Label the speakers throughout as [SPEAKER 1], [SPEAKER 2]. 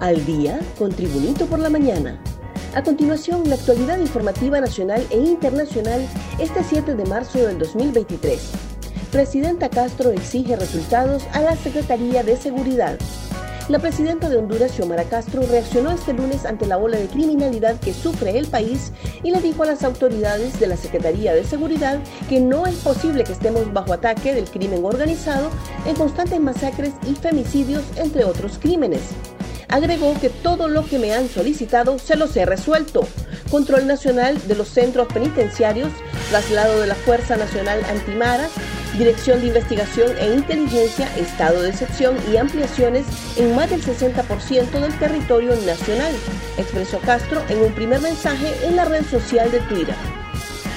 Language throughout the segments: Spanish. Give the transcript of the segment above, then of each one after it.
[SPEAKER 1] Al día con Tribunito por la mañana. A continuación, la actualidad informativa nacional e internacional este 7 de marzo del 2023. Presidenta Castro exige resultados a la Secretaría de Seguridad. La presidenta de Honduras, Xiomara Castro, reaccionó este lunes ante la ola de criminalidad que sufre el país y le dijo a las autoridades de la Secretaría de Seguridad que no es posible que estemos bajo ataque del crimen organizado en constantes masacres y femicidios, entre otros crímenes. Agregó que todo lo que me han solicitado se los he resuelto. Control nacional de los centros penitenciarios, traslado de la Fuerza Nacional Antimaras, Dirección de Investigación e Inteligencia, estado de excepción y ampliaciones en más del 60% del territorio nacional, expresó Castro en un primer mensaje en la red social de Twitter.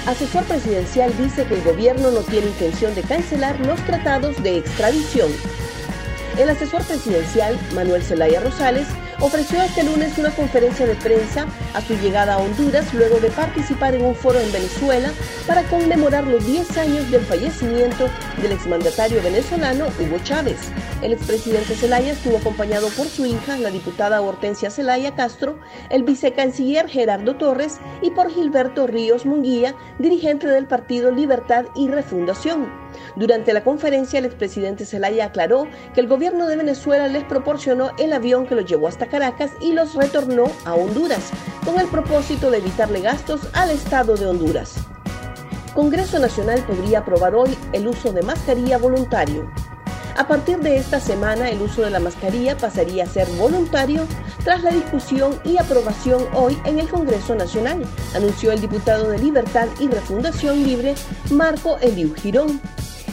[SPEAKER 1] Asesor presidencial dice que el gobierno no tiene intención de cancelar los tratados de extradición. El asesor presidencial, Manuel Zelaya Rosales, ofreció este lunes una conferencia de prensa a su llegada a Honduras luego de participar en un foro en Venezuela para conmemorar los 10 años del fallecimiento del exmandatario venezolano Hugo Chávez. El expresidente Zelaya estuvo acompañado por su hija, la diputada Hortensia Zelaya Castro, el vicecanciller Gerardo Torres y por Gilberto Ríos Munguía, dirigente del Partido Libertad y Refundación. Durante la conferencia, el expresidente Zelaya aclaró que el gobierno de Venezuela les proporcionó el avión que los llevó hasta Caracas y los retornó a Honduras, con el propósito de evitarle gastos al Estado de Honduras. Congreso Nacional podría aprobar hoy el uso de mascarilla voluntario. A partir de esta semana, el uso de la mascarilla pasaría a ser voluntario tras la discusión y aprobación hoy en el Congreso Nacional, anunció el diputado de Libertad y Refundación Libre, Marco Eliu Girón.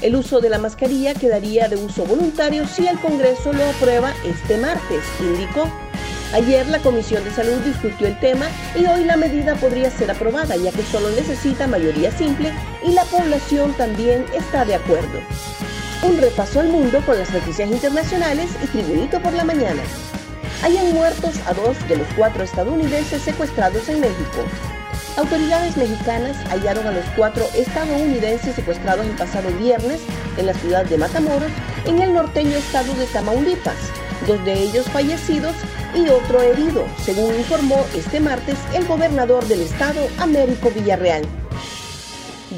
[SPEAKER 1] El uso de la mascarilla quedaría de uso voluntario si el Congreso lo aprueba este martes, indicó. Ayer la Comisión de Salud discutió el tema y hoy la medida podría ser aprobada ya que solo necesita mayoría simple y la población también está de acuerdo. Un repaso al mundo con las noticias internacionales y Tribunito por la mañana. Hayan muertos a dos de los cuatro estadounidenses secuestrados en México. Autoridades mexicanas hallaron a los cuatro estadounidenses secuestrados el pasado viernes en la ciudad de Matamoros, en el norteño estado de Tamaulipas, dos de ellos fallecidos y otro herido, según informó este martes el gobernador del estado, Américo Villarreal.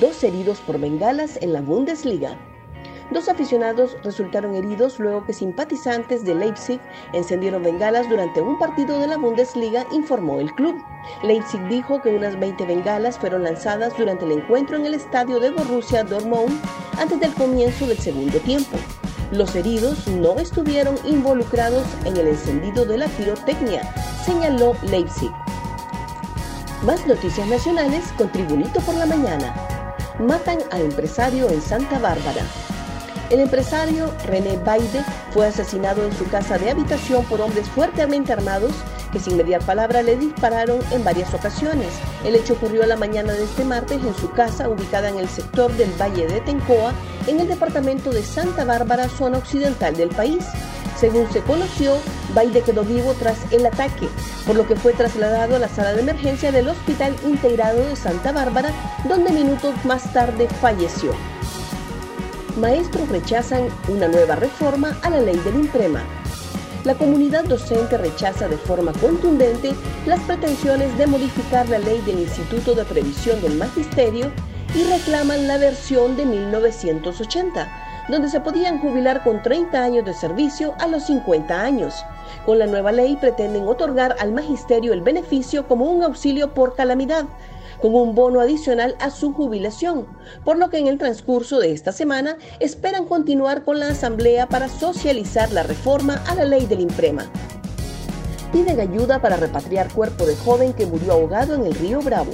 [SPEAKER 1] Dos heridos por bengalas en la Bundesliga. Dos aficionados resultaron heridos luego que simpatizantes de Leipzig encendieron bengalas durante un partido de la Bundesliga, informó el club. Leipzig dijo que unas 20 bengalas fueron lanzadas durante el encuentro en el estadio de Borussia Dortmund antes del comienzo del segundo tiempo. Los heridos no estuvieron involucrados en el encendido de la pirotecnia, señaló Leipzig. Más noticias nacionales con Tribunito por la Mañana. Matan a empresario en Santa Bárbara. El empresario René Baide fue asesinado en su casa de habitación por hombres fuertemente armados que sin mediar palabra le dispararon en varias ocasiones. El hecho ocurrió la mañana de este martes en su casa ubicada en el sector del Valle de Tencoa, en el departamento de Santa Bárbara, zona occidental del país. Según se conoció, Baide quedó vivo tras el ataque, por lo que fue trasladado a la sala de emergencia del Hospital Integrado de Santa Bárbara, donde minutos más tarde falleció maestros rechazan una nueva reforma a la ley del IMPREMA. La comunidad docente rechaza de forma contundente las pretensiones de modificar la ley del Instituto de Previsión del Magisterio y reclaman la versión de 1980, donde se podían jubilar con 30 años de servicio a los 50 años. Con la nueva ley pretenden otorgar al magisterio el beneficio como un auxilio por calamidad, con un bono adicional a su jubilación, por lo que en el transcurso de esta semana esperan continuar con la asamblea para socializar la reforma a la ley del IMPREMA. Piden ayuda para repatriar cuerpo de joven que murió ahogado en el río Bravo.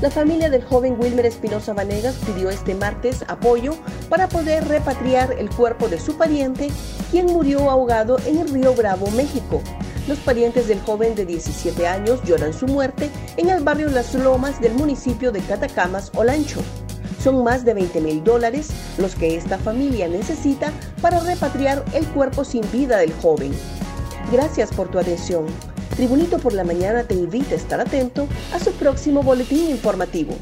[SPEAKER 1] La familia del joven Wilmer Espinosa Vanegas pidió este martes apoyo para poder repatriar el cuerpo de su pariente, quien murió ahogado en el río Bravo, México. Los parientes del joven de 17 años lloran su muerte en el barrio Las Lomas del municipio de Catacamas, Olancho. Son más de 20 mil dólares los que esta familia necesita para repatriar el cuerpo sin vida del joven. Gracias por tu atención. Tribunito por la Mañana te invita a estar atento a su próximo boletín informativo.